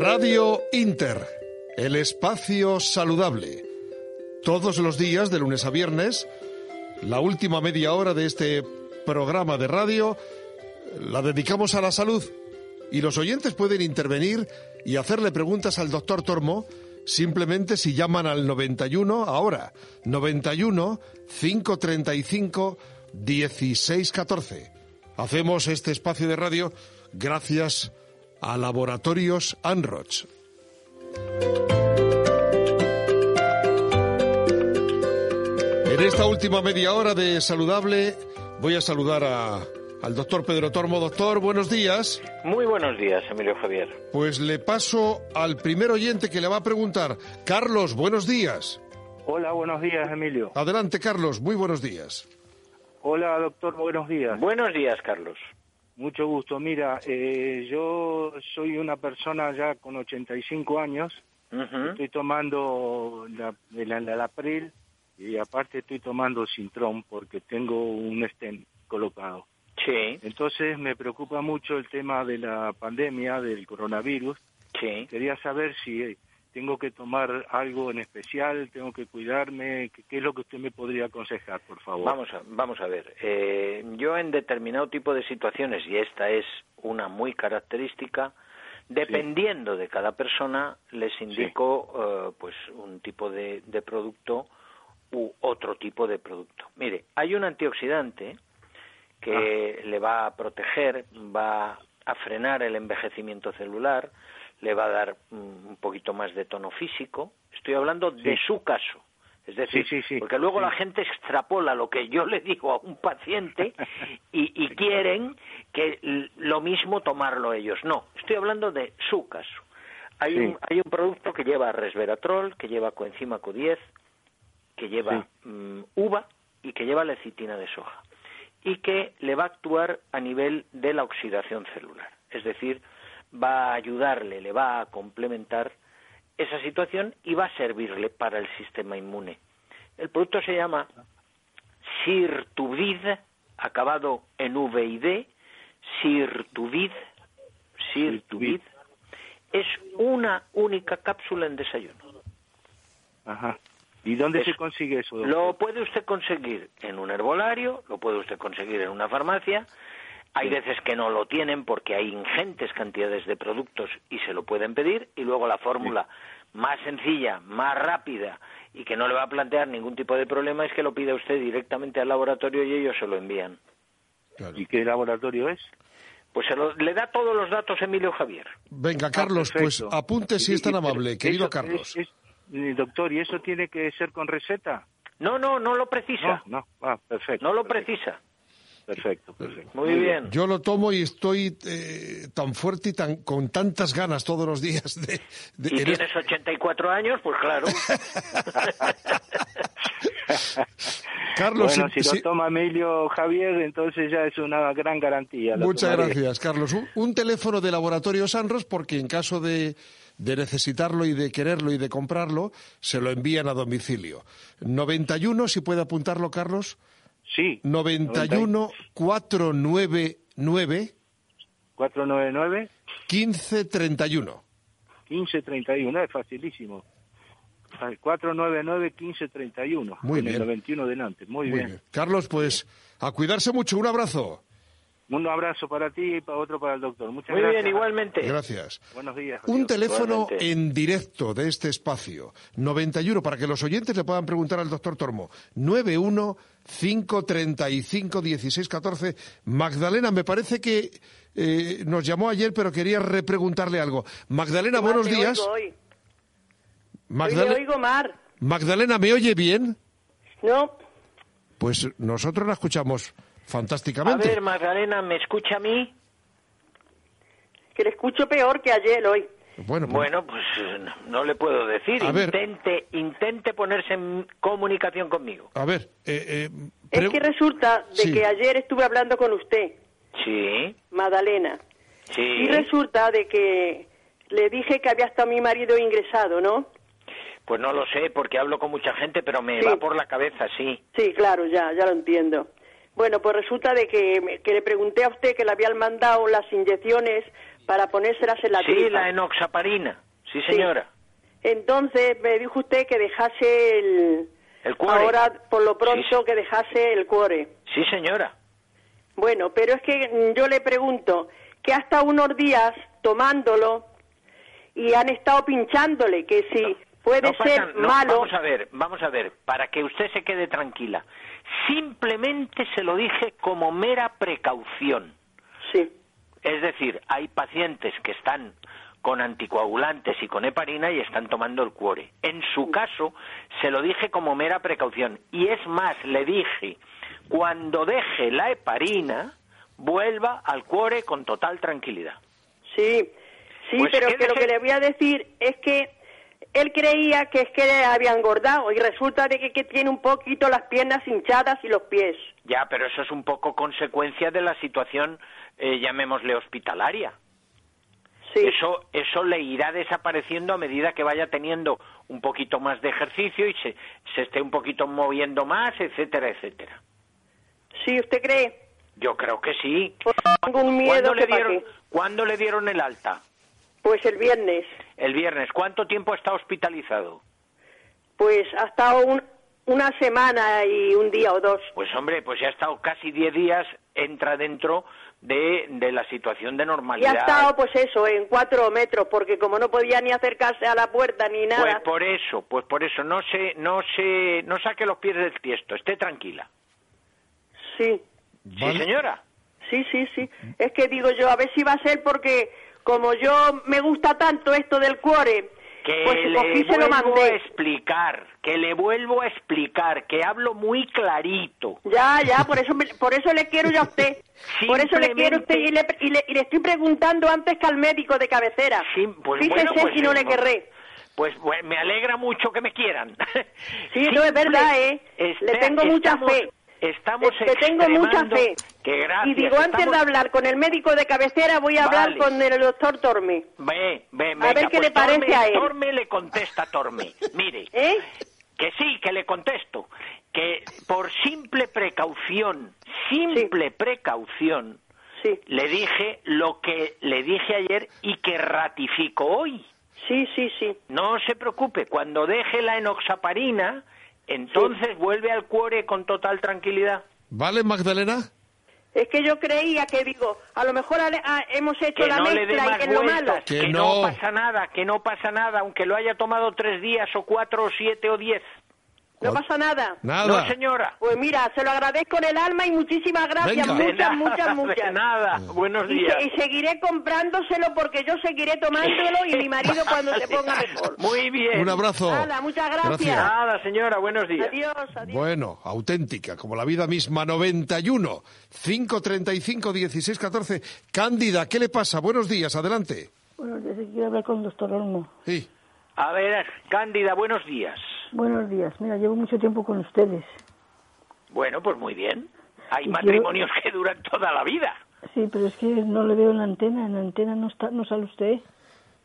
Radio Inter, el espacio saludable. Todos los días, de lunes a viernes, la última media hora de este programa de radio la dedicamos a la salud y los oyentes pueden intervenir y hacerle preguntas al doctor Tormo simplemente si llaman al 91 ahora, 91 535 1614. Hacemos este espacio de radio gracias a Laboratorios Anroch. En esta última media hora de saludable voy a saludar a, al doctor Pedro Tormo. Doctor, buenos días. Muy buenos días, Emilio Javier. Pues le paso al primer oyente que le va a preguntar. Carlos, buenos días. Hola, buenos días, Emilio. Adelante, Carlos, muy buenos días. Hola, doctor, buenos días. Buenos días, Carlos. Mucho gusto. Mira, eh, yo soy una persona ya con 85 años. Estoy tomando la, la, la, April y aparte estoy tomando Sintrom porque tengo un stent colocado. Sí. Entonces me preocupa mucho el tema de la pandemia, del coronavirus. Sí. Quería saber si tengo que tomar algo en especial, tengo que cuidarme, ¿qué, es lo que usted me podría aconsejar, por favor? Vamos a, vamos a ver, eh, yo en determinado tipo de situaciones, y esta es una muy característica, dependiendo de cada persona, les indico eh, pues un tipo de, de producto u otro tipo de producto. Mire, hay un antioxidante que le va a proteger, va a frenar el envejecimiento celular, le va a dar un poquito más de tono físico. Estoy hablando de su caso. Es decir, porque luego la gente extrapola lo que yo le digo a un paciente y, y quieren que lo mismo tomarlo ellos. No, estoy hablando de su caso. Hay, un, hay un producto que lleva resveratrol, que lleva coenzima Q10, que lleva mm, uva y que lleva lecitina de soja y que le va a actuar a nivel de la oxidación celular. Es decir, va a ayudarle, le va a complementar esa situación y va a servirle para el sistema inmune. El producto se llama Sirtuvid, acabado en V y D, Sirtuvid, Sirtuvid, es una única cápsula en desayuno. Ajá. ¿Y dónde se consigue eso? Lo puede usted conseguir en un herbolario, lo puede usted conseguir en una farmacia, hay veces que no lo tienen porque hay ingentes cantidades de productos y se lo pueden pedir y luego la fórmula más sencilla, más rápida y que no le va a plantear ningún tipo de problema es que lo pida usted directamente al laboratorio y ellos se lo envían. ¿Y qué laboratorio es? Pues se le da todos los datos Emilio Javier. Venga, Carlos, pues apunte si es tan amable, querido Carlos. doctor, ¿y eso tiene que ser con receta? No, no, no lo precisa. No, no. Ah, perfecto. No lo perfecto. precisa. Perfecto, perfecto. Muy bien. Yo lo tomo y estoy eh, tan fuerte y tan con tantas ganas todos los días de... de ¿Y tienes 84 años? Pues claro. Carlos, bueno, si, si- lo toma Emilio Javier, entonces ya es una gran garantía. Muchas tomaré. gracias, Carlos. Un, un teléfono de Laboratorio Sanros, porque en caso de, de necesitarlo y de quererlo y de comprarlo, se lo envían a domicilio. 91, si puede apuntarlo, Carlos. Sí. 91 499 499 1531. 1531, es facilísimo. Al 499 1531. Muy bien. El 91 delante. Muy, Muy bien. bien. Carlos, pues a cuidarse mucho. Un abrazo. Un abrazo para ti y para otro para el doctor. Muchas Muy gracias. bien, igualmente. Gracias. Buenos días. Un teléfono Igualmente. en directo de este espacio, 91, para que los oyentes le puedan preguntar al doctor Tormo, 91 535 1614. Magdalena, me parece que eh, nos llamó ayer, pero quería repreguntarle algo. Magdalena, buenos Te días. Oigo hoy. Hoy Magdale- le oigo Mar. Magdalena, ¿me oye bien? No, Pues nosotros la escuchamos A fantásticamente. ver, Magdalena, ¿me escucha a mí? que le escucho peor que ayer hoy. Bueno, pues- Bueno, pues no, no le puedo decir. A ver. Intente, intente ponerse en comunicación conmigo. a ver, eh, eh, Es que resulta de Sí. que ayer estuve hablando con usted, Sí, Madalena, sí. y resulta de que le dije que había estado mi marido ingresado, ¿no? Pues no lo sé, porque hablo con mucha gente, pero me Sí. va por la cabeza, sí. Sí, claro, ya, ya lo entiendo. Bueno, pues resulta de que, que le pregunté a usted que le habían mandado las inyecciones para ponérselas en la Sí, la enoxaparina. Sí, señora. Entonces me dijo usted que dejase el... El cuore. Ahora, por lo pronto, Sí, que dejase el cuore. Sí, señora. Bueno, pero es que yo le pregunto que hasta unos días tomándolo y han estado pinchándole, que si puede No pasa- ser no, malo. Vamos a ver, vamos a ver, para que usted se quede tranquila. Simplemente se lo dije como mera precaución. Sí, Es decir, hay pacientes que están con anticoagulantes y con heparina y están tomando el cuore. En su caso, se lo dije como mera precaución. Y es más, le dije, cuando deje la heparina, vuelva al cuore con total tranquilidad. sí, sí, Pues pero que lo que le voy a decir es que él creía que es que le había engordado y resulta de que, que tiene un poquito las piernas hinchadas y los pies. Ya, pero eso es un poco consecuencia de la situación, eh, llamémosle hospitalaria. Sí, Eso, eso le irá desapareciendo a medida que vaya teniendo un poquito más de ejercicio y se, se esté un poquito moviendo más, etcétera, etcétera. sí, ¿usted cree? Yo creo que sí. Pues tengo un miedo ¿Cuándo que le, dieron. ¿Cuándo le dieron el alta? Pues el viernes. El viernes. ¿Cuánto tiempo está hospitalizado? Pues ha estado un- una semana y un día o dos. Pues hombre, pues ya ha estado casi 10 días, entra dentro de, de la situación de Y ha normalidad. estado, pues eso, en cuatro metros, porque como no podía ni acercarse a la puerta ni Pues nada. por eso, pues por eso, no se, no se, no saque los pies del tiesto, esté tranquila. Sí. Sí, señora. sí, sí, sí. Es que digo yo, a ver si va a ser porque como yo me gusta tanto esto del cuore, Que pues le se lo vuelvo a mandé. explicar, que le vuelvo a explicar, que hablo muy clarito. Ya, ya, por eso, me- por eso le quiero yo a usted. Por eso le quiero a usted y le, y, le, y le estoy preguntando antes que al médico de cabecera. Sí, pues Fíjese bueno, pues, si no le querré. Pues me alegra mucho que me quieran. Sí, no es verdad, ¿eh? Este, Le tengo mucha estamos- fe. Estamos Le tengo mucha fe. Que gracias. y digo, antes de hablar con el médico de cabecera, voy a hablar Vale. con el doctor Torme. Ve, ve, A venga, ver qué pues le parece Torme- a él. Torme le contesta a Torme. Mire, ¿Eh? que sí, que le contesto. Que por simple precaución, simple precaución, Sí, le dije lo que le dije ayer y que ratifico hoy. sí, sí, sí. No se preocupe, cuando deje la enoxaparina, entonces vuelve al cuore con total tranquilidad. ¿Vale, Magdalena? Es que yo creía que, digo, a lo mejor ah, hemos hecho Que la no le dé mezcla más y es lo malo. Que que no. no pasa nada, que no pasa nada, aunque lo haya tomado tres días o cuatro o siete o diez. No pasa nada. Nada. No, señora. Pues mira, se lo agradezco en el alma y muchísimas gracias. Venga. Muchas, nada, muchas, De muchas. nada. Buenos Y, días. se- y seguiré comprándoselo porque yo seguiré tomándolo y mi marido cuando se ponga mejor. Muy bien. Un abrazo. Hala, muchas gracias. Gracias. Nada, señora, buenos días. Adiós, adiós. Bueno, auténtica, como la vida misma, 91 535 16 14. Cándida, ¿qué le pasa? Buenos días, adelante. Buenos días, quiero hablar con el doctor Olmo. Sí. A ver, Cándida, buenos días. Buenos días, mira, llevo mucho tiempo con ustedes. Bueno, pues muy bien. Hay Y quiero- matrimonios que duran toda la vida. Sí, pero es que no le veo en la antena, en la antena no, está, no sale usted.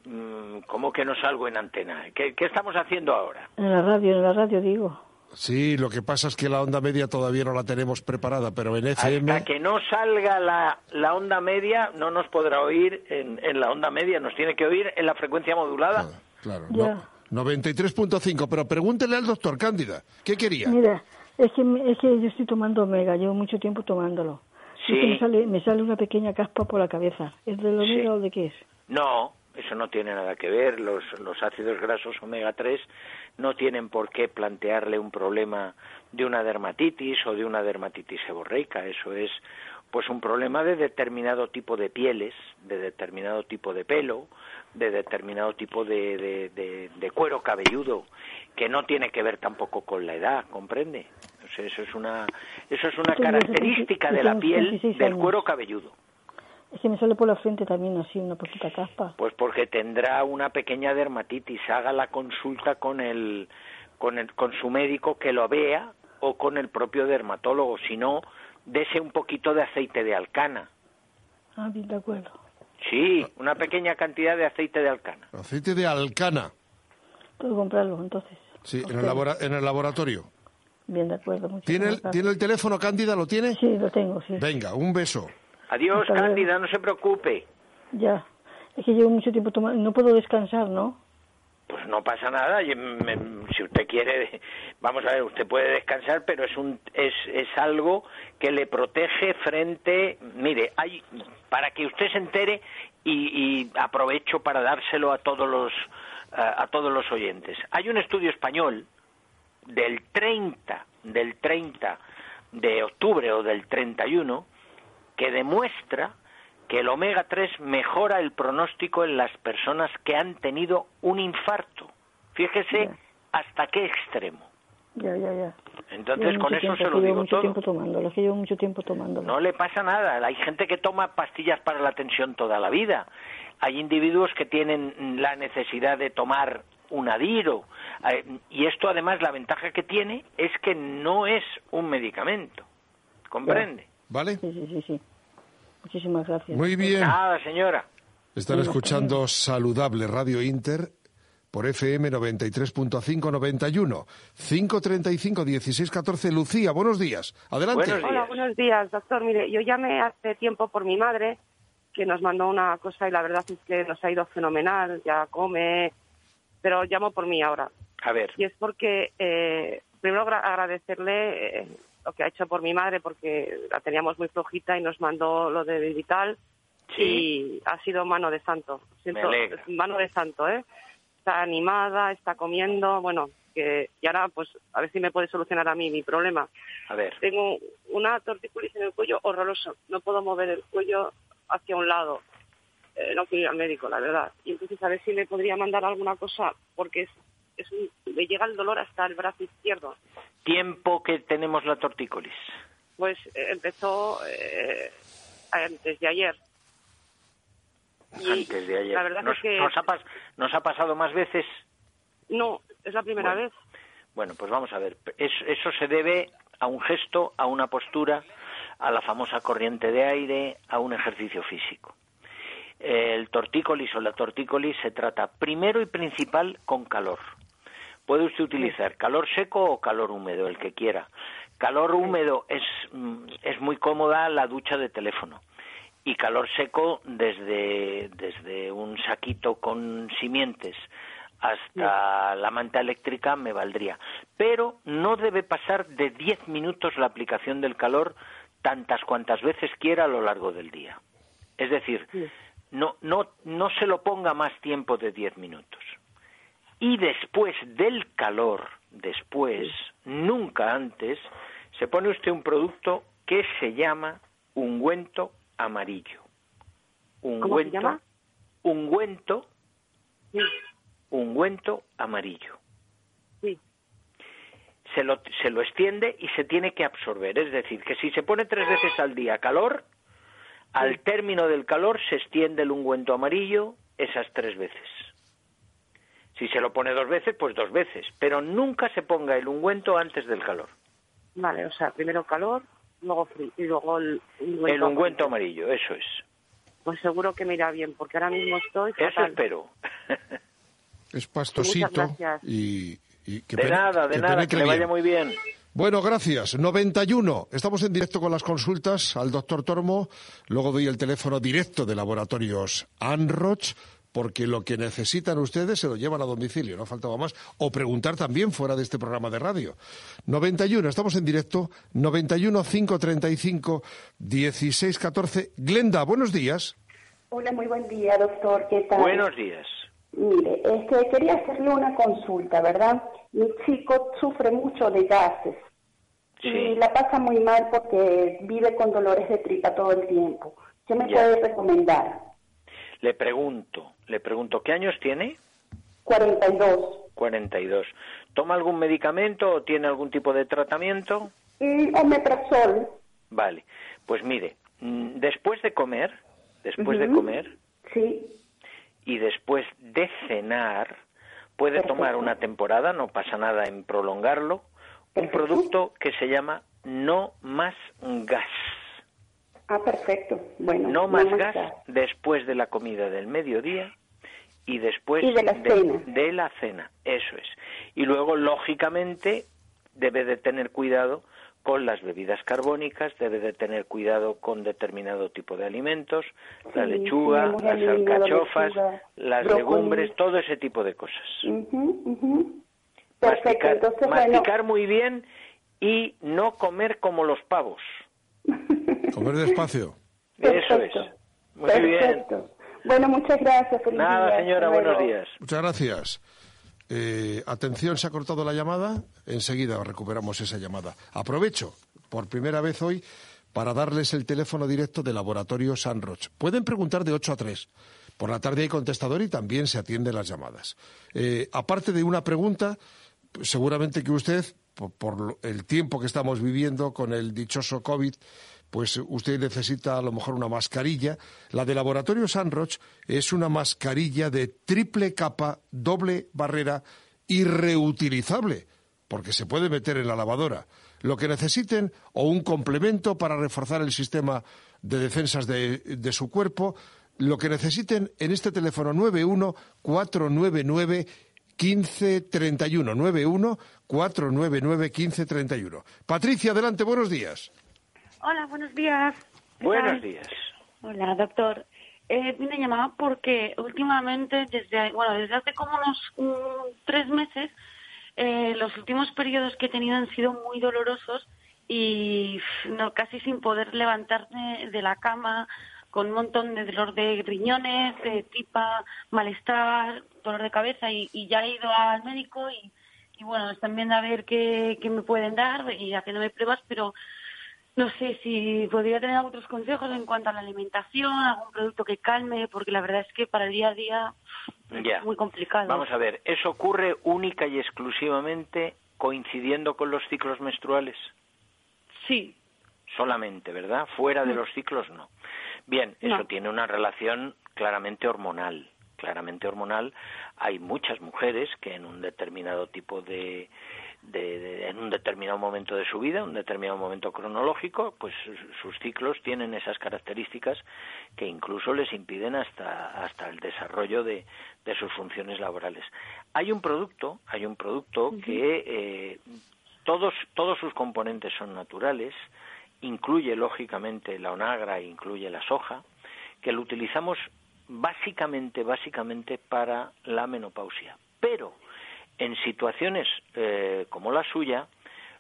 Mm, ¿Cómo que no salgo en antena? ¿Qué, qué estamos haciendo ahora? En la radio, en la radio digo. Sí, lo que pasa es que la onda media todavía no la tenemos preparada, pero en FM... Hasta que no salga la, la onda media, no nos podrá oír en, en la onda media, nos tiene que oír en la frecuencia modulada. Claro, Ya. no, 93.5, pero pregúntele al doctor Cándida, ¿qué quería? Mira, es que, es que yo estoy tomando omega, llevo mucho tiempo tomándolo. Sí. Que me sale, me sale una pequeña caspa por la cabeza. ¿Es del omega Sí. o de qué es? No, eso no tiene nada que ver. Los, los ácidos grasos omega 3 no tienen por qué plantearle un problema de una dermatitis o de una dermatitis seborreica. Eso es pues un problema de determinado tipo de pieles, de determinado tipo de pelo, de determinado tipo de, de, de- de cuero cabelludo, que no tiene que ver tampoco con la edad, ¿comprende? O sea, eso es una, eso es una característica 70 de la piel 76 del cuero cabelludo. Es que me sale por la frente también así, una poquita caspa. Pues porque tendrá una pequeña dermatitis. Haga la consulta con el, con el, con su médico que lo vea o con el propio dermatólogo. Si no, dese un poquito de aceite de alcana. Ah, bien, de acuerdo. Sí, una pequeña cantidad de aceite de alcana. Aceite de alcana, Puedo comprarlo entonces. sí, en el, labora- en el laboratorio. Bien, de acuerdo. ¿Tiene el. ¿Tiene el teléfono Cándida? ¿Lo tiene? Sí, lo tengo, sí. Venga, un beso. Adiós, Hasta luego. Cándida, no se preocupe. Ya. Es que llevo mucho tiempo tomando, no puedo descansar, ¿no? Pues no pasa nada, si usted quiere, vamos a ver, usted puede descansar, pero es un es, es algo que le protege frente, mire, hay para que usted se entere y, y aprovecho para dárselo a todos los a, todos los oyentes. Hay un estudio español del 30 del 30 de octubre o del 31 que demuestra que el omega 3 mejora el pronóstico en las personas que han tenido un infarto. Fíjese hasta qué extremo. Ya, ya, ya. Entonces, con eso se lo digo mucho todo. Tiempo tomándolo, que llevo mucho tiempo tomándolo. No le pasa nada. Hay gente que toma pastillas para la tensión toda la vida. Hay individuos que tienen la necesidad de tomar un adiro. Y esto, además, la ventaja que tiene es que no es un medicamento. ¿Comprende? ¿Vale? Sí, sí, sí, sí. Muchísimas gracias. Muy bien. Nada, señora. Están escuchando Saludable Radio Inter por FM 93.5 91 535 16 14 Lucía, buenos días. Adelante. Buenos Hola, días. buenos días, doctor. Mire, yo llamé hace tiempo por mi madre, que nos mandó una cosa y la verdad es que nos ha ido fenomenal, ya come, pero llamo por mí ahora. A ver. Y es porque, eh, primero agra- agradecerle eh, lo que ha hecho por mi madre, porque la teníamos muy flojita y nos mandó lo de Vital Sí. y ha sido mano de santo. Siento, mano de santo, ¿eh? Está animada, está comiendo, bueno, que y ahora pues a ver si me puede solucionar a mí mi problema. A ver. Tengo una tortícolis en el cuello horroroso. No puedo mover el cuello hacia un lado. Eh, no quiero ir al médico, la verdad. Y entonces a ver si me podría mandar alguna cosa, porque es, un- me llega el dolor hasta el brazo izquierdo. Tiempo que tenemos la tortícolis. Pues eh, empezó eh, antes de ayer. Y Antes de ayer. La verdad nos, es que nos ha nos ha pasado más veces. no, es la primera Bueno. vez. Bueno, pues vamos a ver. Es- eso se debe a un gesto, a una postura, a la famosa corriente de aire, a un ejercicio físico. El tortícolis o la tortícolis se trata primero y principal con calor. Puede usted utilizar calor seco o calor húmedo, el que quiera. Calor húmedo es, mm, es muy cómoda la ducha de teléfono. Y calor seco desde, desde un saquito con simientes hasta la manta eléctrica me valdría. Pero no debe pasar de 10 minutos la aplicación del calor tantas cuantas veces quiera a lo largo del día. Es decir, no, no, no se lo ponga más tiempo de 10 minutos. Y después del calor, después, nunca antes, se pone usted un producto que se llama ungüento amarillo. Ungüento, se llama? ungüento, Sí, ungüento amarillo. sí. Se lo, se lo extiende y se tiene que absorber. Es decir, que si se pone tres veces al día calor, al término del calor se extiende el ungüento amarillo esas tres veces. Si se lo pone dos veces, pues dos veces. Pero nunca se ponga el ungüento antes del calor. Vale, o sea, primero calor, luego frío y luego el ungüento. El ungüento amarillo, eso es. Pues seguro que me irá bien, porque ahora mismo estoy Eso fatal. espero. Es pastosito Muchas gracias. y, y que De nada, de que nada, que le vaya muy bien. Bueno, gracias. 91. Estamos en directo con las consultas al doctor Tormo. Luego doy el teléfono directo de laboratorios Anroch, porque lo que necesitan ustedes se lo llevan a domicilio, no faltaba más. O preguntar también fuera de este programa de radio. 91. Estamos en directo. 91 535 16 14. Glenda, buenos días. Hola, muy buen día, doctor. ¿Qué tal? Buenos días. Mire, este, quería hacerle una consulta, ¿verdad? Mi chico sufre mucho de gases y la pasa muy mal porque vive con dolores de tripa todo el tiempo. ¿Qué me Ya. puede recomendar? Le pregunto, le pregunto, ¿qué años tiene? 42. 42. ¿Toma algún medicamento o tiene algún tipo de tratamiento? Mm, omeprazol. Vale. Pues mire, mm, después de comer, después de comer Sí. y después de cenar, puede Perfecto. tomar una temporada, no pasa nada en prolongarlo, un producto que se llama No más gas. Ah, perfecto. Bueno. No más gas después de la comida del mediodía y después Y de la cena. de la cena, eso es. Y luego, lógicamente, debe de tener cuidado con las bebidas carbónicas, debe de tener cuidado con determinado tipo de alimentos, la lechuga, las alcachofas, las legumbres, todo ese tipo de cosas. masticar, muy bien y no comer como los pavos. Comer despacio. Eso es. Muy bien. Bueno, muchas gracias. Nada, señora, buenos días. Muchas gracias. Eh, atención, se ha cortado la llamada. Enseguida recuperamos esa llamada. Aprovecho por primera vez hoy para darles el teléfono directo del laboratorio San Roch. Pueden preguntar de 8 a 3. Por la tarde hay contestador y también se atienden las llamadas. Eh, aparte de una pregunta, seguramente que usted, por, el tiempo que estamos viviendo con el dichoso COVID, pues usted necesita a lo mejor una mascarilla. La de Laboratorio Sanroch es una mascarilla de triple capa, doble barrera y reutilizable, porque se puede meter en la lavadora. Lo que necesiten o un complemento para reforzar el sistema de defensas de, su cuerpo, lo que necesiten en este teléfono 91 499 1531 91 499 1531. Patricia, adelante, buenos días. Hola, buenos días. Buenos días. Hola, doctor. Eh, me llamaba porque últimamente, desde, bueno, desde hace como unos tres meses, eh, los últimos periodos que he tenido han sido muy dolorosos y no, casi sin poder levantarme de la cama, con un montón de dolor de riñones, de tripa, malestar, dolor de cabeza y, ya he ido al médico y, y bueno, están viendo a ver qué, qué me pueden dar y haciéndome pruebas, pero no sé si podría tener otros consejos en cuanto a la alimentación, algún producto que calme, porque la verdad es que para el día a día es muy complicado. Vamos a ver, ¿eso ocurre única y exclusivamente coincidiendo con los ciclos menstruales? Sí. Solamente, ¿verdad? Fuera de los ciclos no. Bien, eso tiene una relación claramente hormonal. Claramente hormonal. Hay muchas mujeres que en un determinado tipo de de, en un determinado momento de su vida, un determinado momento cronológico, pues sus ciclos tienen esas características que incluso les impiden hasta, hasta el desarrollo de, de sus funciones laborales. Hay un producto, hay un producto que eh, todos, todos sus componentes son naturales, incluye lógicamente la onagra, incluye la soja, que lo utilizamos básicamente, básicamente para la menopausia. Pero en situaciones eh, como la suya,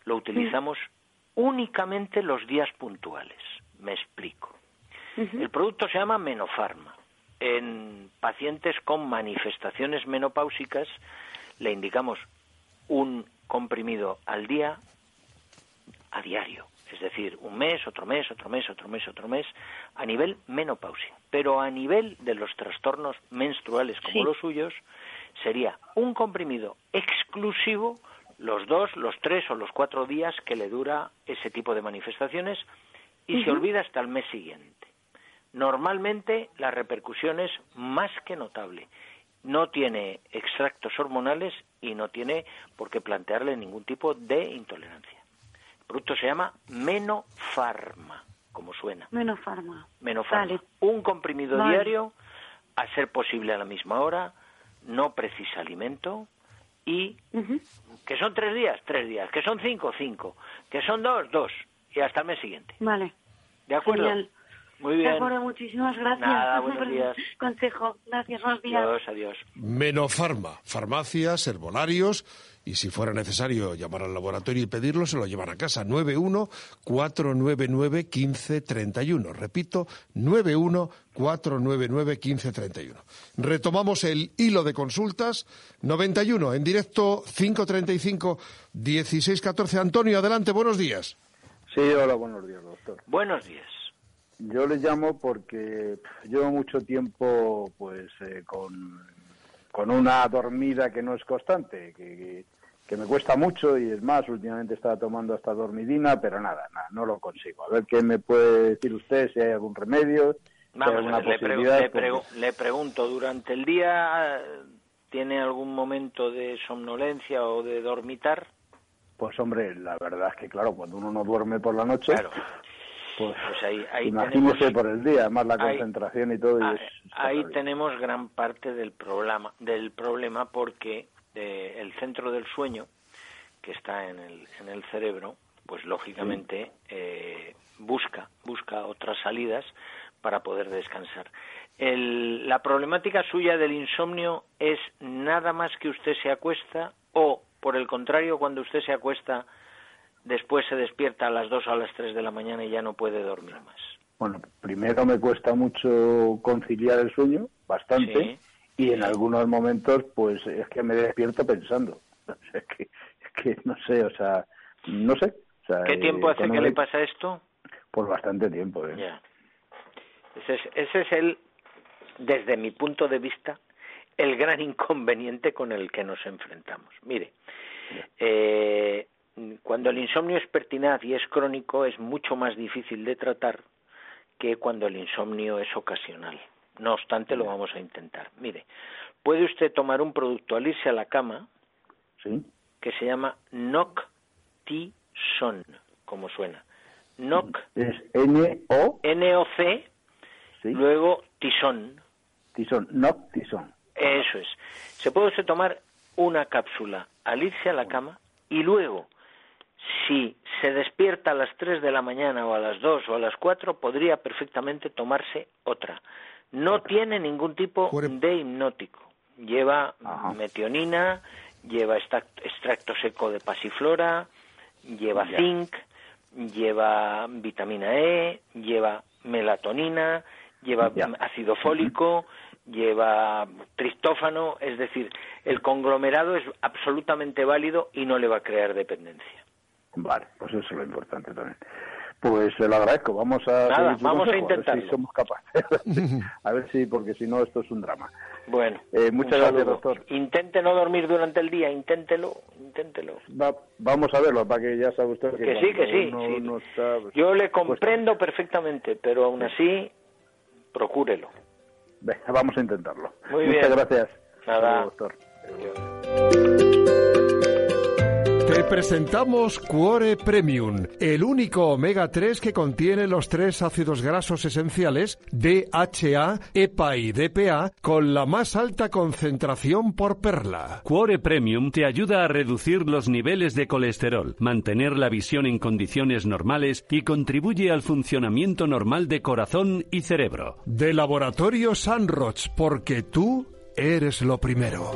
lo utilizamos únicamente los días puntuales. Me explico. El producto se llama Menofarma. En pacientes con manifestaciones menopáusicas le indicamos un comprimido al día a diario, es decir, un mes, otro mes, otro mes, otro mes, otro mes, a nivel menopausia. Pero a nivel de los trastornos menstruales como los suyos, sería un comprimido exclusivo los dos, los tres o los cuatro días que le dura ese tipo de manifestaciones y se olvida hasta el mes siguiente. Normalmente la repercusión es más que notable. No tiene extractos hormonales y no tiene por qué plantearle ningún tipo de intolerancia. El producto se llama Menofarma, como suena. Menofarma. Menofarma. Un comprimido diario, a ser posible a la misma hora, no precisa alimento y que son tres días, tres días, que son cinco, cinco, que son dos, dos, y hasta el mes siguiente. Vale. ¿De acuerdo? Muy bien. De acuerdo, muchísimas gracias. Nada, buenos días. Consejo. Gracias, buenos días. Adiós, adiós. Menofarma, farmacias, herbolarios y si fuera necesario llamar al laboratorio y pedirlo, se lo llevan a casa. 91-499-1531. Repito, 91-499-1531. Retomamos el hilo de consultas. 91, en directo 535-1614. Antonio, adelante, buenos días. Sí, hola, buenos días, doctor. Buenos días. Yo le llamo porque llevo mucho tiempo pues eh, con con una dormida que no es constante, que, que, me cuesta mucho y es más, últimamente estaba tomando hasta dormidina, pero nada, nada, no lo consigo. A ver qué me puede decir usted, si hay algún remedio. Vamos, le, le, pregunto, ¿durante el día tiene algún momento de somnolencia o de dormitar? Pues hombre, la verdad es que claro, cuando uno no duerme por la noche, pues, pues ahí, ahí imagínese por el día, más la concentración y todo. ahí tenemos gran parte del problema, del problema porque eh, el centro del sueño, que está en el, en el cerebro, pues lógicamente eh, busca, busca otras salidas para poder descansar. la problemática suya del insomnio es nada más que usted se acuesta o, por el contrario, cuando usted se acuesta, después se despierta a las 2 o a las 3 de la mañana y ya no puede dormir más. Bueno, primero me cuesta mucho conciliar el sueño, bastante, y en algunos momentos pues es que me despierto pensando. es, que, que no sé, o sea, no sé. ¿Qué tiempo hace que le pasa esto? Por bastante tiempo. ¿eh? Ya. Ese es, ese es el, desde mi punto de vista, el gran inconveniente con el que nos enfrentamos. Mire, eh, cuando el insomnio es pertinaz y es crónico, es mucho más difícil de tratar que cuando el insomnio es ocasional. No obstante, lo vamos a intentar. Mire, puede usted tomar un producto al irse a la cama que se llama Noctison, como suena. Noc. Es N-O. N-O-C. Luego Tison. Tison, Noctison. Eso es. Se puede usted tomar una cápsula al irse a la cama y luego, si se despierta a las 3 de la mañana o a las 2 o a las 4, podría perfectamente tomarse otra. No tiene ningún tipo de hipnótico. Lleva metionina, lleva extracto seco de pasiflora, lleva zinc, lleva vitamina E, lleva melatonina, lleva ácido fólico, lleva tristófano, es decir, el conglomerado es absolutamente válido y no le va a crear dependencia. Vale, pues eso es lo importante también. Pues se lo agradezco. Vamos a, vamos a intentar. si somos capaces. a ver si, porque si no, esto es un drama. Bueno. Eh, muchas gracias, doctor. Intente no dormir durante el día, inténtelo, inténtelo. vamos a verlo, para que ya sabe usted que, que sí, que sí. Pues, Yo le comprendo perfectamente, pero aún así, procúrelo. vamos a intentarlo. Muy Muchas gracias. Nada. doctor. Te presentamos Cuore Premium, el único omega 3 que contiene los tres ácidos grasos esenciales DHA, EPA y DPA con la más alta concentración por perla. Cuore Premium te ayuda a reducir los niveles de colesterol, mantener la visión en condiciones normales y contribuye al funcionamiento normal de corazón y cerebro. De Laboratorio Sanroch, porque tú eres lo primero.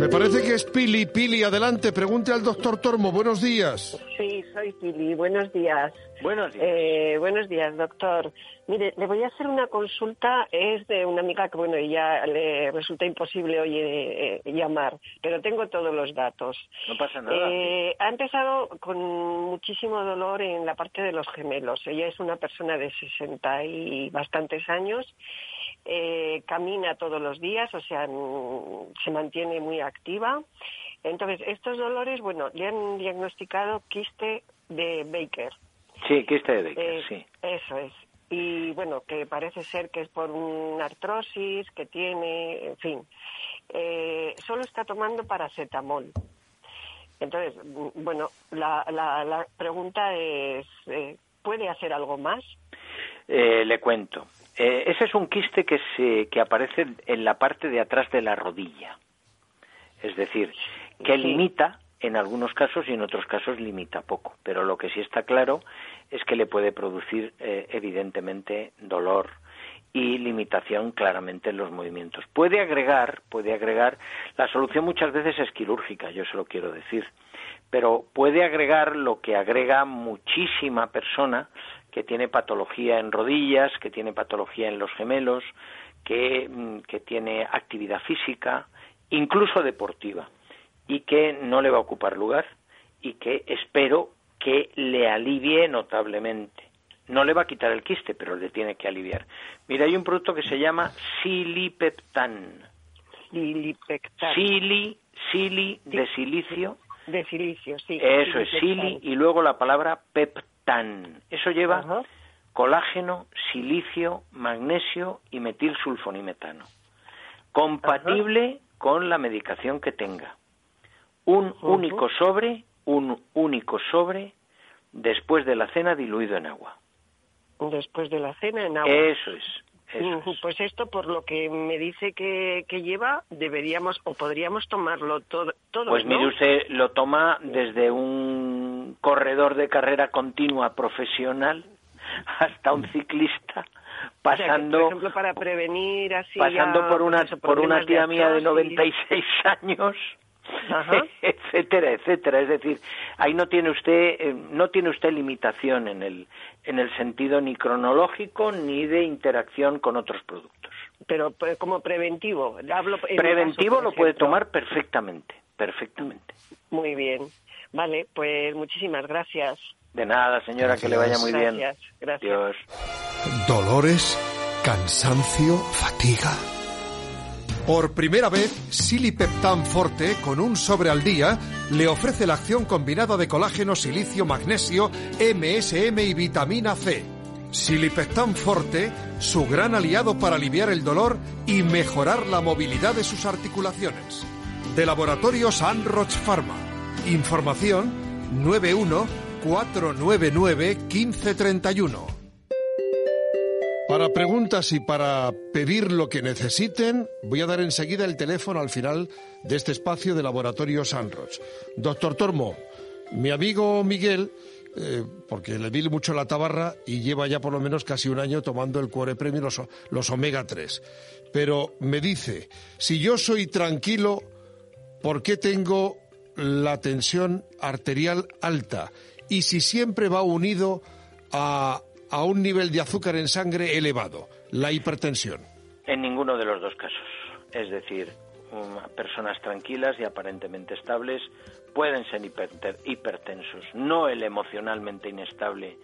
Me parece que es Pili. Pili, adelante, pregunte al doctor Tormo. Buenos días. Sí, soy Pili. Buenos días. Buenos días. Eh, buenos días, doctor. Mire, le voy a hacer una consulta. Es de una amiga que, bueno, ya le resulta imposible hoy eh, llamar, pero tengo todos los datos. No pasa nada. Eh, ha empezado con muchísimo dolor en la parte de los gemelos. Ella es una persona de 60 y bastantes años eh, camina todos los días, o sea, se mantiene muy activa. Entonces, estos dolores, bueno, le han diagnosticado quiste de Baker. Sí, quiste de Baker, eh, sí. Eso es. Y bueno, que parece ser que es por una artrosis que tiene, en fin. Eh, solo está tomando paracetamol. Entonces, bueno, la, la, la pregunta es, ¿puede hacer algo más? le cuento. Eh, ese es un quiste que, se, que aparece en la parte de atrás de la rodilla. Es decir, que limita en algunos casos y en otros casos limita poco. Pero lo que sí está claro es que le puede producir eh, evidentemente dolor y limitación claramente en los movimientos. Puede agregar, puede agregar, la solución muchas veces es quirúrgica, yo se lo quiero decir, pero puede agregar lo que agrega muchísima persona que tiene patología en rodillas, que tiene patología en los gemelos, que, mm, que tiene actividad física, incluso deportiva, y que no le va a ocupar lugar y que espero que le alivie notablemente. No le va a quitar el quiste, pero le tiene que aliviar. Mira, hay un producto que se llama Silipeptan. Silipeptan. Sili, sili de silicio. De silicio, sí. Eso es, sili y luego la palabra peptan eso lleva colágeno, silicio, magnesio y metilsulfonimetano. Compatible con la medicación que tenga. Un único sobre, un único sobre después de la cena diluido en agua. Después de la cena en agua. Eso es, Pues esto, por lo que me dice que, lleva, deberíamos o podríamos tomarlo todo. todo pues mire usted, lo toma desde un corredor de carrera continua profesional hasta un ciclista pasando por ejemplo para prevenir así pasando por una por una tía mía de 96 años etcétera, etcétera. Es decir, ahí no tiene usted, eh, no tiene usted limitación en el, en el sentido ni cronológico ni de interacción con otros productos. Pero pues, como preventivo, hablo preventivo lo puede tomar perfectamente, perfectamente. Muy bien, vale, pues muchísimas gracias. De nada, señora, que le vaya muy bien. Gracias. Dolores, cansancio, fatiga. Por primera vez, Silipeptan Forte, con un sobre al día, le ofrece la acción combinada de colágeno, silicio, magnesio, MSM y vitamina C. Silipeptan Forte, su gran aliado para aliviar el dolor y mejorar la movilidad de sus articulaciones. De Laboratorios Anroch Pharma. Información 91 499 1531. Para preguntas y para pedir lo que necesiten, voy a dar enseguida el teléfono al final de este espacio de Laboratorio Sanroch. Doctor Tormo, mi amigo Miguel, eh, porque le vi mucho la tabarra y lleva ya por lo menos casi un año tomando el Cuore Premio los, los Omega 3. Pero me dice, si yo soy tranquilo, ¿por qué tengo la tensión arterial alta? Y si siempre va unido a a un nivel de azúcar en sangre elevado, la hipertensión? En ninguno de los dos casos. Es decir, personas tranquilas y aparentemente estables pueden ser hipertensos. No el emocionalmente inestable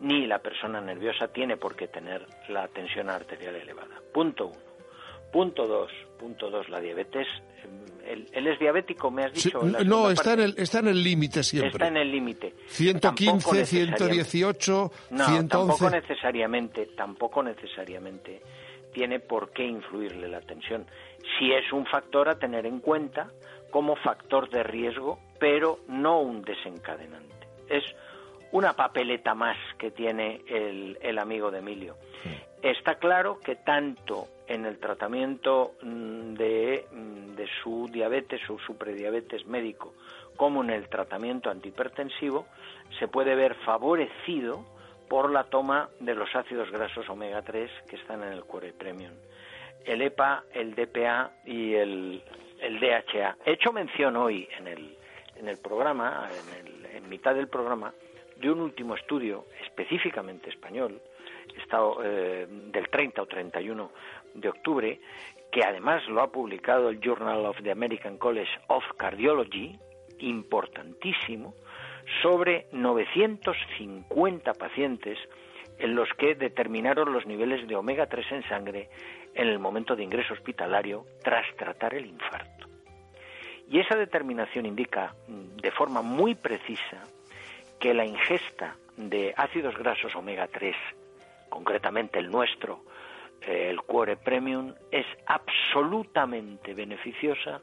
ni la persona nerviosa tiene por qué tener la tensión arterial elevada. Punto uno. Punto dos. Punto dos. La diabetes él, es diabético, me has dicho. no, está en, el, está en el límite siempre. Está en el límite. 115, 118, no, tampoco necesariamente, tampoco necesariamente tiene por qué influirle la tensión. Si es un factor a tener en cuenta como factor de riesgo, pero no un desencadenante. Es una papeleta más que tiene el, el amigo de Emilio. Está claro que tanto en el tratamiento mm, de, mm, de, su diabetes o su prediabetes médico como en el tratamiento antihipertensivo se puede ver favorecido por la toma de los ácidos grasos omega 3 que están en el Core Premium. El EPA, el DPA y el, el DHA. He hecho mención hoy en el, en el programa, en, el, en mitad del programa, de un último estudio específicamente español, estado, eh, del 30 o 31 de octubre, que además lo ha publicado el Journal of the American College of Cardiology, importantísimo, sobre 950 pacientes en los que determinaron los niveles de omega 3 en sangre en el momento de ingreso hospitalario tras tratar el infarto. Y esa determinación indica mm, de forma muy precisa que la ingesta de ácidos grasos omega 3 concretamente el nuestro, el Cuore Premium, es absolutamente beneficiosa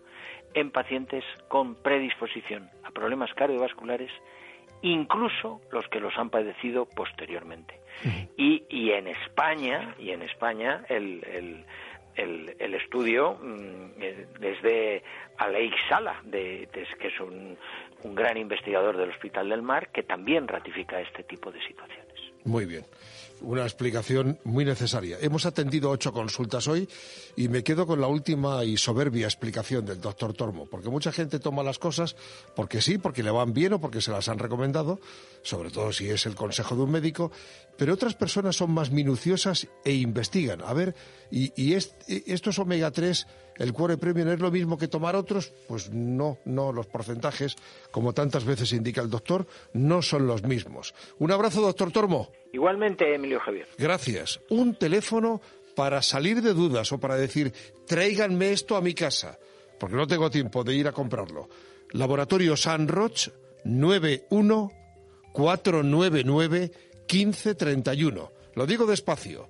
en pacientes con predisposición a problemas cardiovasculares, incluso los que los han padecido posteriormente. y, y, en España, y en España, el, el, el, estudio mm, desde Aleix Sala, de, que es un, un gran investigador del Hospital del Mar, que también ratifica este tipo de situaciones. Muy bien una explicación muy necesaria. Hemos atendido ocho consultas hoy y me quedo con la última y soberbia explicación del doctor Tormo, porque mucha gente toma las cosas porque sí, porque le van bien o porque se las han recomendado, sobre todo si es el consejo de un médico, pero otras personas son más minuciosas e investigan. A ver, y, y estos omega 3 el cuore premium es lo mismo que tomar otros, pues no, no, los porcentajes, como tantas veces indica el doctor, no son los mismos. Un abrazo, doctor Tormo. Igualmente, Emilio Javier. Gracias. Un teléfono para salir de dudas o para decir, tráiganme esto a mi casa, porque no tengo tiempo de ir a comprarlo. Laboratorio San Roch 91 499 1531. Lo digo despacio.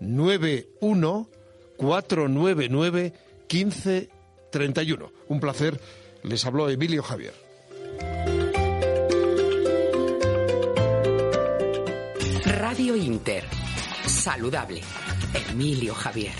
91 499 1531. Un placer. Les habló Emilio Javier. Radio Inter. Saludable. Emilio Javier.